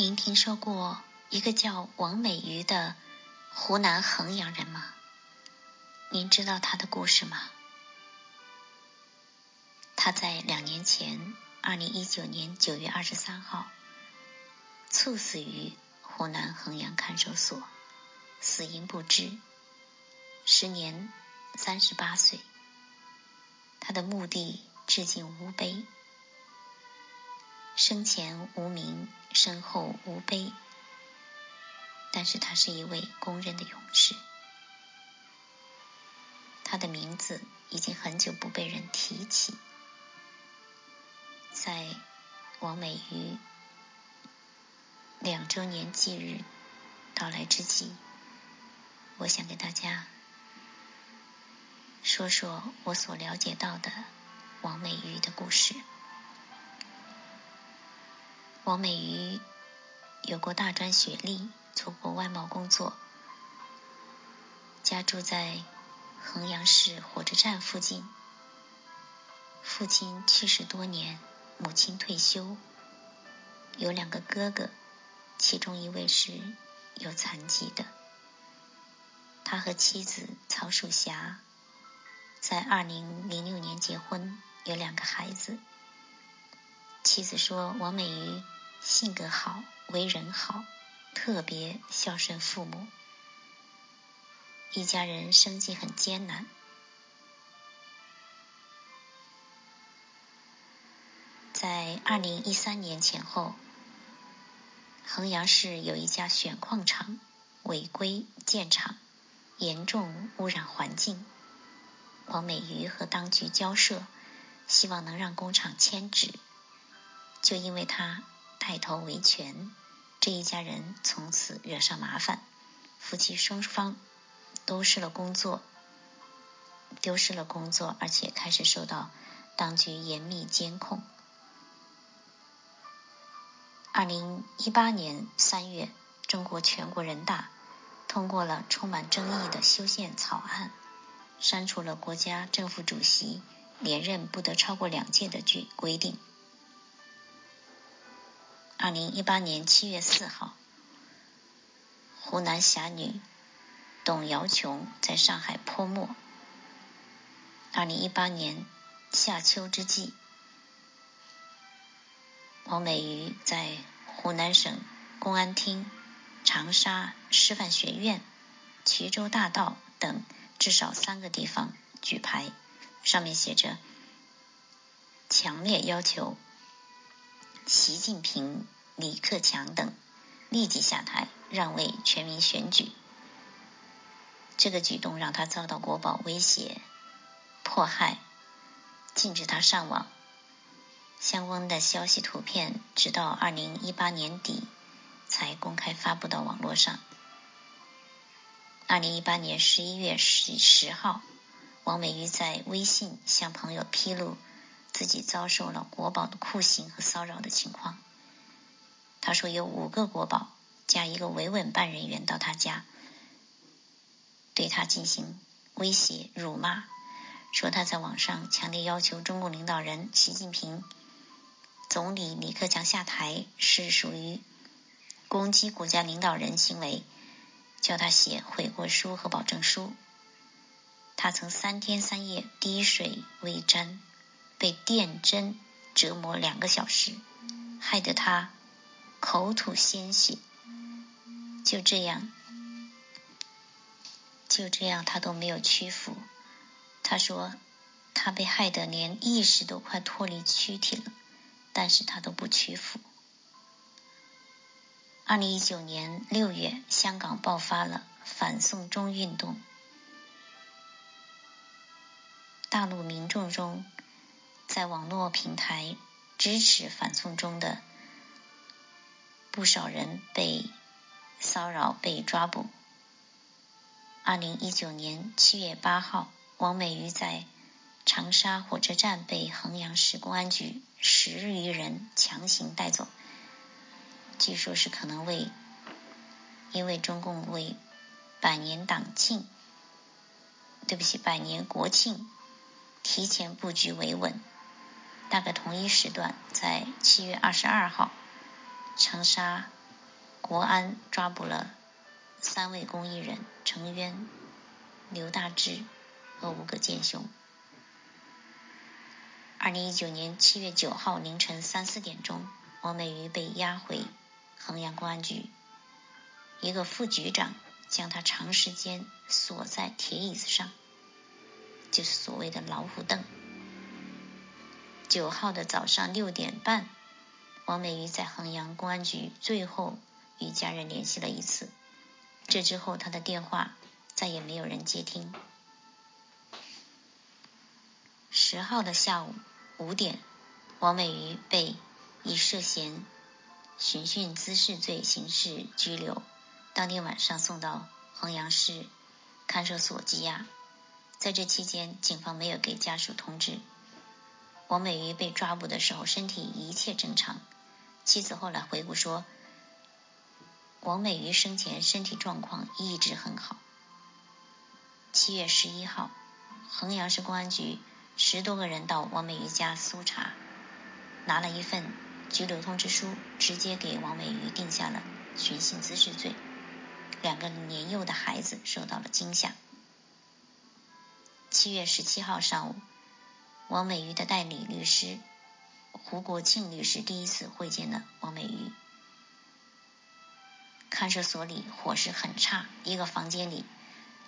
您听说过一个叫王美瑜的湖南衡阳人吗？您知道他的故事吗？他在两年前，二零一九年九月二十三号，猝死于湖南衡阳看守所，死因不知，时年三十八岁。他的墓地至今无碑，生前无名，身后无碑，但是他是一位公认的勇士。他的名字已经很久不被人提起。在王美瑜两周年忌日到来之际，我想给大家说说我所了解到的王美瑜的故事。王美瑜有过大专学历，做过外贸工作，家住在。衡阳市火车站附近，父亲去世多年，母亲退休，有两个哥哥，其中一位是有残疾的。他和妻子曹树霞在二零零六年结婚，有两个孩子。妻子说，王美瑜性格好，为人好，特别孝顺父母。一家人生计很艰难。在二零一三年前后，衡阳市有一家选矿厂违规建厂，严重污染环境。王美瑜和当局交涉，希望能让工厂迁址，就因为他带头维权，这一家人从此惹上麻烦，夫妻双方。丢失了工作，丢失了工作，而且开始受到当局严密监控。二零一八年三月，中国全国人大通过了充满争议的修宪草案，删除了国家政府主席连任不得超过两届的规规定。二零一八年七月四号，湖南侠女。董瑶琼在上海泼墨。二零一八年夏秋之际，王美瑜在湖南省公安厅、长沙师范学院、衢州大道等至少三个地方举牌，上面写着：“强烈要求习近平、李克强等立即下台，让位全民选举。”这个举动让他遭到国宝威胁、迫害，禁止他上网。相关的消息图片直到二零一八年底才公开发布到网络上。二零一八年十一月十十号，王美玉在微信向朋友披露自己遭受了国宝的酷刑和骚扰的情况。他说有五个国宝加一个维稳办人员到他家。对他进行威胁、辱骂，说他在网上强烈要求中共领导人习近平、总理李克强下台，是属于攻击国家领导人行为，叫他写悔过书和保证书。他曾三天三夜滴水未沾，被电针折磨两个小时，害得他口吐鲜血。就这样。就这样，他都没有屈服。他说，他被害得连意识都快脱离躯体了，但是他都不屈服。二零一九年六月，香港爆发了反送中运动，大陆民众中，在网络平台支持反送中的不少人被骚扰、被抓捕。二零一九年七月八号，王美瑜在长沙火车站被衡阳市公安局十余人强行带走。据说是可能为因为中共为百年党庆，对不起，百年国庆提前布局维稳。大概同一时段，在七月二十二号，长沙国安抓捕了三位公益人程渊、刘大志和五个奸凶。二零一九年七月九号凌晨三四点钟，王美瑜被押回衡阳公安局，一个副局长将他长时间锁在铁椅子上，就是所谓的老虎凳。九号的早上六点半，王美瑜在衡阳公安局最后。与家人联系了一次，这之后她的电话再也没有人接听。十号的下午五点，王美瑜被以涉嫌寻衅滋事罪刑事拘留，当天晚上送到衡阳市看守所羁押。在这期间，警方没有给家属通知。王美瑜被抓捕的时候，身体一切正常。妻子后来回顾说。王美瑜生前身体状况一直很好。七月十一号，衡阳市公安局十多个人到王美瑜家搜查，拿了一份拘留通知书，直接给王美瑜定下了寻衅滋事罪。两个年幼的孩子受到了惊吓。七月十七号上午，王美瑜的代理律师胡国庆律师第一次会见了王美瑜。看守所里伙食很差，一个房间里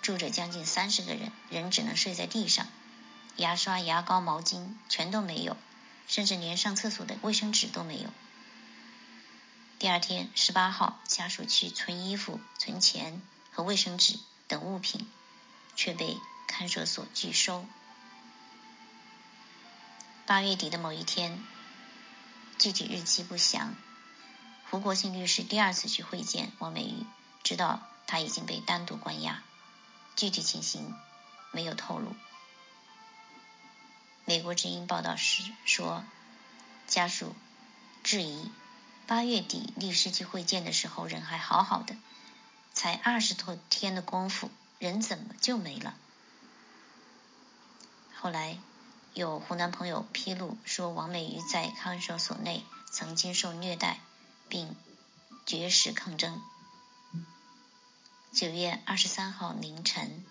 住着将近三十个人，人只能睡在地上，牙刷、牙膏、毛巾全都没有，甚至连上厕所的卫生纸都没有。第二天，十八号，家属去存衣服、存钱和卫生纸等物品，却被看守所拒收。八月底的某一天，具体日期不详。胡国庆律师第二次去会见王美玉，知道他已经被单独关押，具体情形没有透露。美国之音报道时说，家属质疑八月底律师去会见的时候人还好好的，才二十多天的功夫，人怎么就没了？后来有湖南朋友披露说，王美玉在看守所内曾经受虐待。并绝食抗争。九月二十三号凌晨，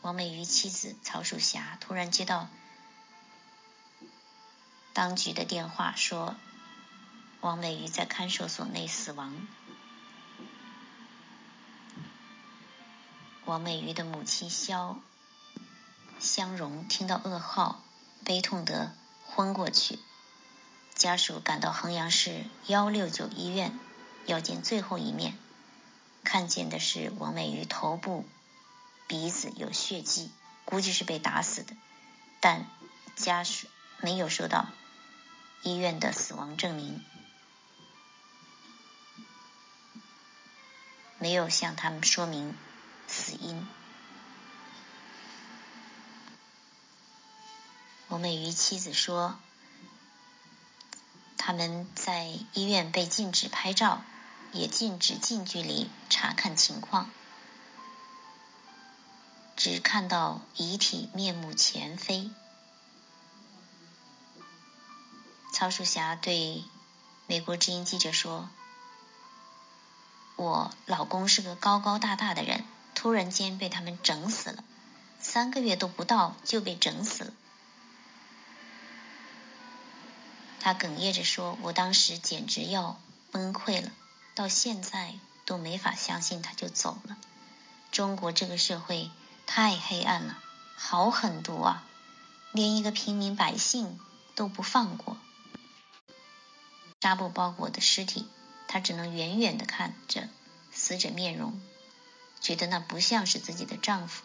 王美瑜妻子曹淑霞突然接到当局的电话，说王美瑜在看守所内死亡。王美瑜的母亲肖香荣听到噩耗，悲痛得昏过去。家属赶到衡阳市幺六九医院要见最后一面，看见的是王美瑜头部、鼻子有血迹，估计是被打死的，但家属没有收到医院的死亡证明，没有向他们说明死因。我美瑜妻子说。他们在医院被禁止拍照，也禁止近距离查看情况，只看到遗体面目全非。曹淑霞对美国之音记者说：“我老公是个高高大大的人，突然间被他们整死了，三个月都不到就被整死了。”他哽咽着说：“我当时简直要崩溃了，到现在都没法相信他就走了。中国这个社会太黑暗了，好狠毒啊，连一个平民百姓都不放过。纱布包裹的尸体，他只能远远地看着死者面容，觉得那不像是自己的丈夫。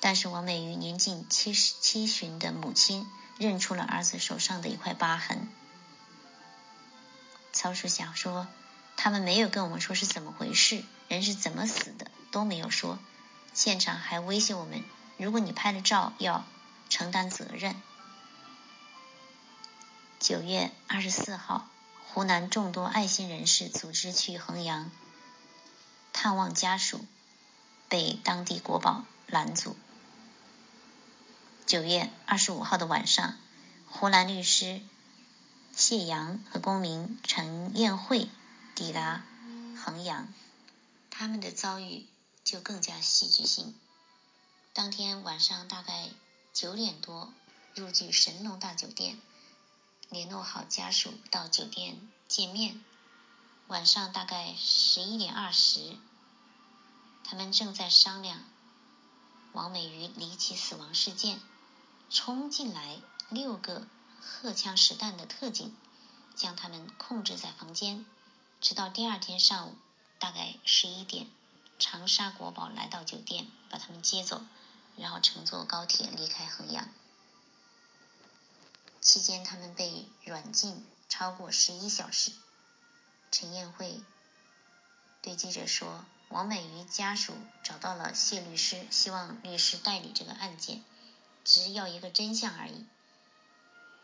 但是王美瑜年近七十七旬的母亲。”认出了儿子手上的一块疤痕。曹树祥说：“他们没有跟我们说是怎么回事，人是怎么死的都没有说。现场还威胁我们，如果你拍了照，要承担责任。”九月二十四号，湖南众多爱心人士组织去衡阳探望家属，被当地国保拦阻。九月二十五号的晚上，湖南律师谢阳和公民陈艳慧抵达衡阳，他们的遭遇就更加戏剧性。当天晚上大概九点多，入住神龙大酒店，联络好家属到酒店见面。晚上大概十一点二十，他们正在商量王美瑜离奇死亡事件，冲进来六个荷枪实弹的特警，将他们控制在房间，直到第二天上午大概十一点，长沙国宝来到酒店把他们接走，然后乘坐高铁离开衡阳。期间他们被软禁超过十一小时。陈艳慧对记者说：“王美瑜家属找到了谢律师，希望律师代理这个案件，只要一个真相而已。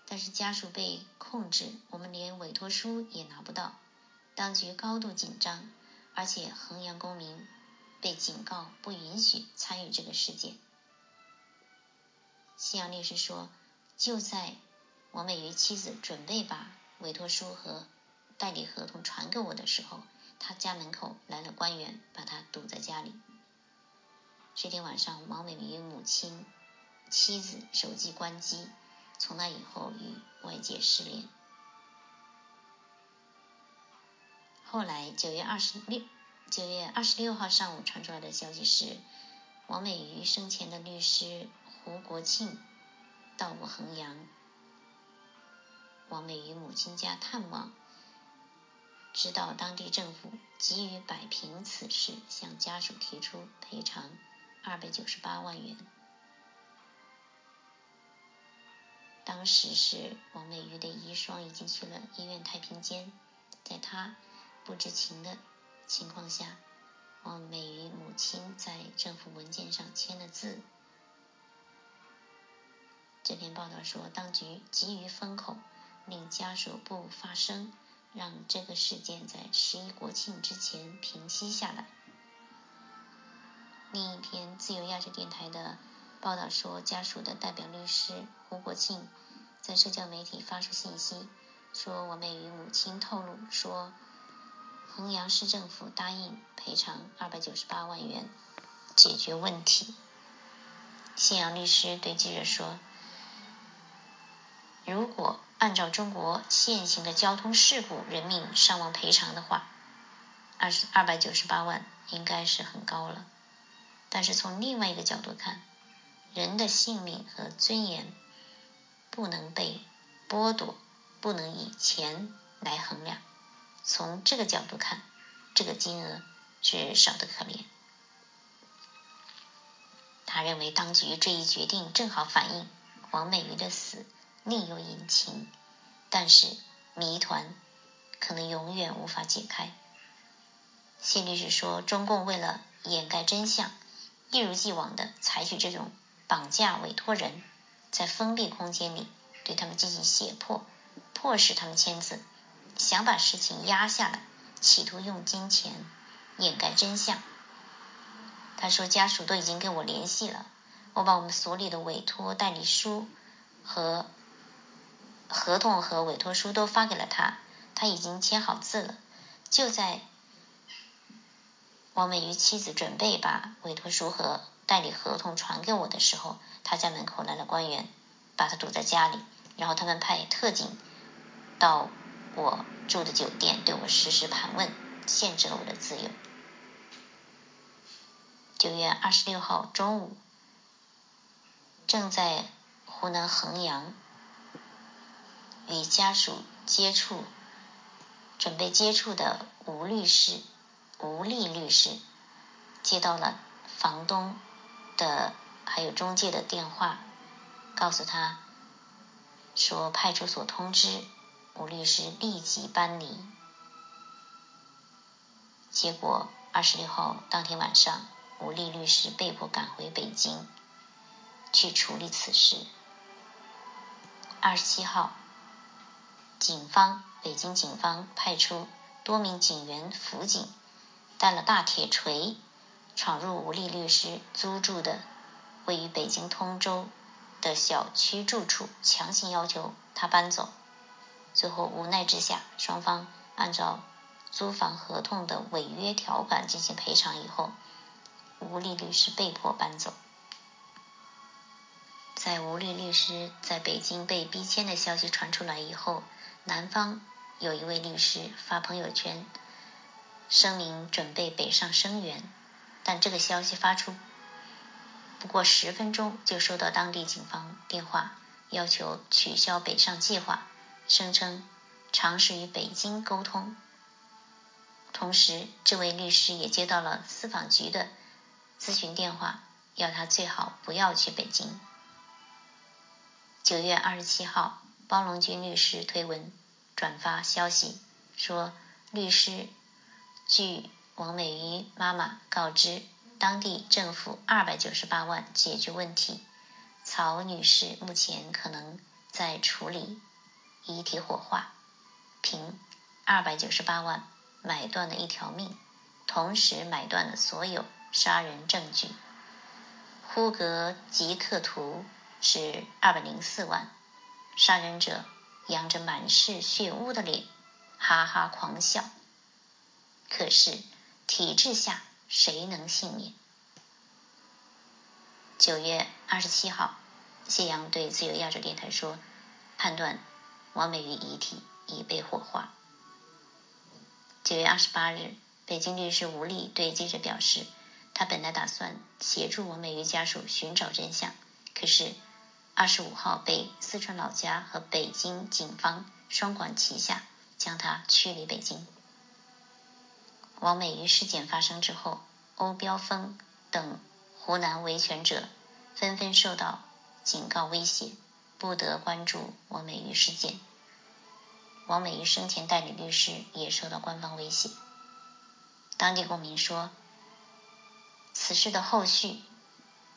但是家属被控制，我们连委托书也拿不到，当局高度紧张，而且衡阳公民被警告不允许参与这个事件。”西阳律师说：“就在王美瑜妻子准备把委托书和……”代理合同传给我的时候，他家门口来了官员，把他堵在家里。这天晚上，王美瑜母亲、妻子手机关机，从那以后与外界失联。后来九月二十六九月二十六号上午传出来的消息是，王美瑜生前的律师胡国庆到过衡阳，王美瑜母亲家探望。知道当地政府急于摆平此事，向家属提出赔偿二百九十八万元。当时是王美瑜的遗孀已经去了医院太平间，在她不知情的情况下，王美瑜母亲在政府文件上签了字。这篇报道说，当局急于封口，令家属不发声。让这个事件在十一国庆之前平息下来。另一篇自由亚洲电台的报道说，家属的代表律师胡国庆在社交媒体发出信息，说我们与母亲透露说，衡阳市政府答应赔偿二百九十八万元解决问题。信阳律师对记者说，如果。按照中国现行的交通事故人命伤亡赔偿的话，二十二百九十八万应该是很高了。但是从另外一个角度看，人的性命和尊严不能被剥夺，不能以钱来衡量。从这个角度看，这个金额是少得可怜。他认为当局这一决定正好反映王美瑜的死。另有隐情，但是谜团可能永远无法解开。谢律师说，中共为了掩盖真相，一如既往的采取这种绑架委托人，在封闭空间里对他们进行胁迫，迫使他们签字，想把事情压下来，企图用金钱掩盖真相。他说，家属都已经跟我联系了，我把我们所里的委托代理书和。合同和委托书都发给了他，他已经签好字了。就在王美瑜妻子准备把委托书和代理合同传给我的时候，他家门口来了官员，把他堵在家里，然后他们派特警到我住的酒店对我实施盘问，限制了我的自由。九月二十六号中午，正在湖南衡阳。与家属接触、准备接触的吴律师、吴丽律师接到了房东的还有中介的电话，告诉他说派出所通知吴律师立即搬离。结果二十六号当天晚上，吴丽律师被迫赶回北京去处理此事。二十七号。警方，北京警方派出多名警员辅警，带了大铁锤，闯入吴丽律师租住的位于北京通州的小区住处，强行要求他搬走。最后无奈之下，双方按照租房合同的违约条款进行赔偿以后，吴丽律师被迫搬走。在吴丽律师在北京被逼迁的消息传出来以后，南方有一位律师发朋友圈声明准备北上声援，但这个消息发出不过十分钟，就收到当地警方电话，要求取消北上计划，声称尝试与北京沟通。同时，这位律师也接到了司法局的咨询电话，要他最好不要去北京。九月二十七号，包龙军律师推文转发消息说，律师据王美瑜妈妈告知，当地政府二百九十八万解决问题。曹女士目前可能在处理遗体火化，凭二百九十八万买断了一条命，同时买断了所有杀人证据。呼格吉克图。是二百零四万，杀人者扬着满是血污的脸，哈哈狂笑。可是体制下谁能幸免？九月二十七号，谢阳对自由亚洲电台说：“判断王美玉遗体已被火化。”九月二十八日，北京律师吴丽对记者表示，他本来打算协助王美玉家属寻找真相，可是。二十五号被四川老家和北京警方双管齐下，将他驱离北京。王美瑜事件发生之后，欧标峰等湖南维权者纷纷受到警告威胁，不得关注王美瑜事件。王美玉生前代理律师也受到官方威胁。当地公民说，此事的后续。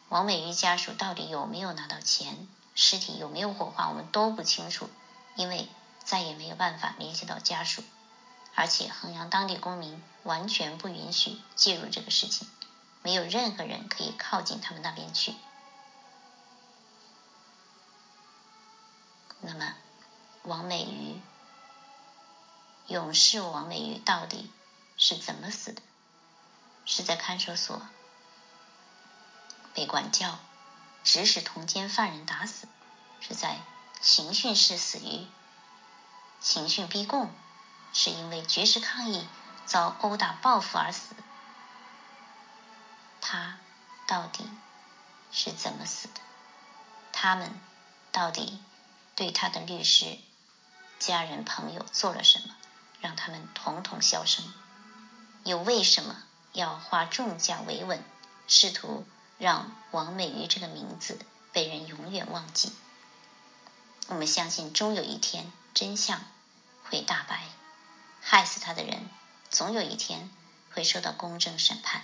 王美玉家属到底有没有拿到钱？尸体有没有火化？我们都不清楚，因为再也没有办法联系到家属，而且衡阳当地公民完全不允许介入这个事情，没有任何人可以靠近他们那边去。那么，王美玉，勇士王美玉到底是怎么死的？是在看守所？被管教，指使同监犯人打死，是在刑讯室死于刑讯逼供，是因为绝食抗议遭殴打报复而死。他到底是怎么死的？他们到底对他的律师、家人、朋友做了什么，让他们统统销声？又为什么要花重价维稳，试图？让王美瑜这个名字被人永远忘记。我们相信，终有一天真相会大白，害死他的人，总有一天会受到公正审判。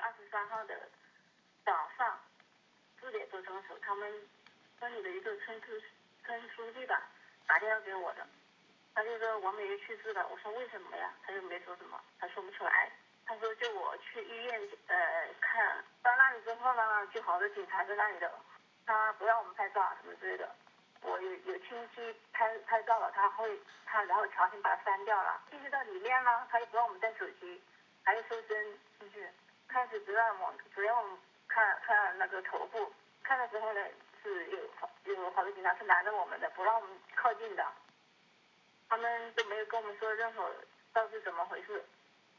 二十三号的四点多钟的时，他们村里的一个村书村书记吧打电话给我的，他就说王美玉去世了。我说为什么呀？他就没说什么，他说不出来。他说就我去医院呃看到那里之后呢，就好多警察在那里的，他不让我们拍照什么之类的。我有有亲戚拍拍照了，他会他然后强行把它删掉了。进去到里面呢，他又不让我们带手机，还要搜身进去。开始只让我只让我们看看那个头部，看的时候呢是有有好多警察是拦着我们的，不让我们靠近的。他们都没有跟我们说任何到底怎么回事，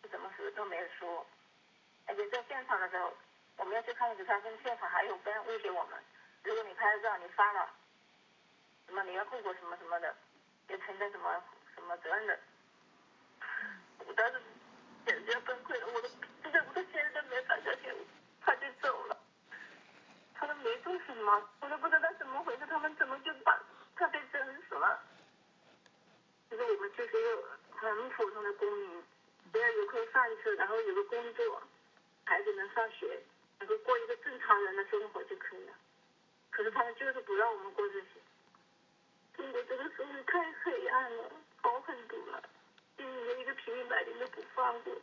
是怎么死都没有说。而且在现场的时候，我们要去看时，他跟现场还有跟威胁我们，如果你拍了照你发了，什么你要后果什么什么的，要承担什么什么责任的。我当时简直要崩溃了，我都。没发消息，他就走了。他都没做什我都不知道怎么回事，他们怎么就把他给整死了？其实我们就是一个很普通的公民，只要有口饭吃，然后有个工作，孩子能上学，能够过一个正常人的生活就可以了。可是他们就是不让我们过这些。中国这个社会太黑暗了，好狠毒了，连一个平民百姓都不放过。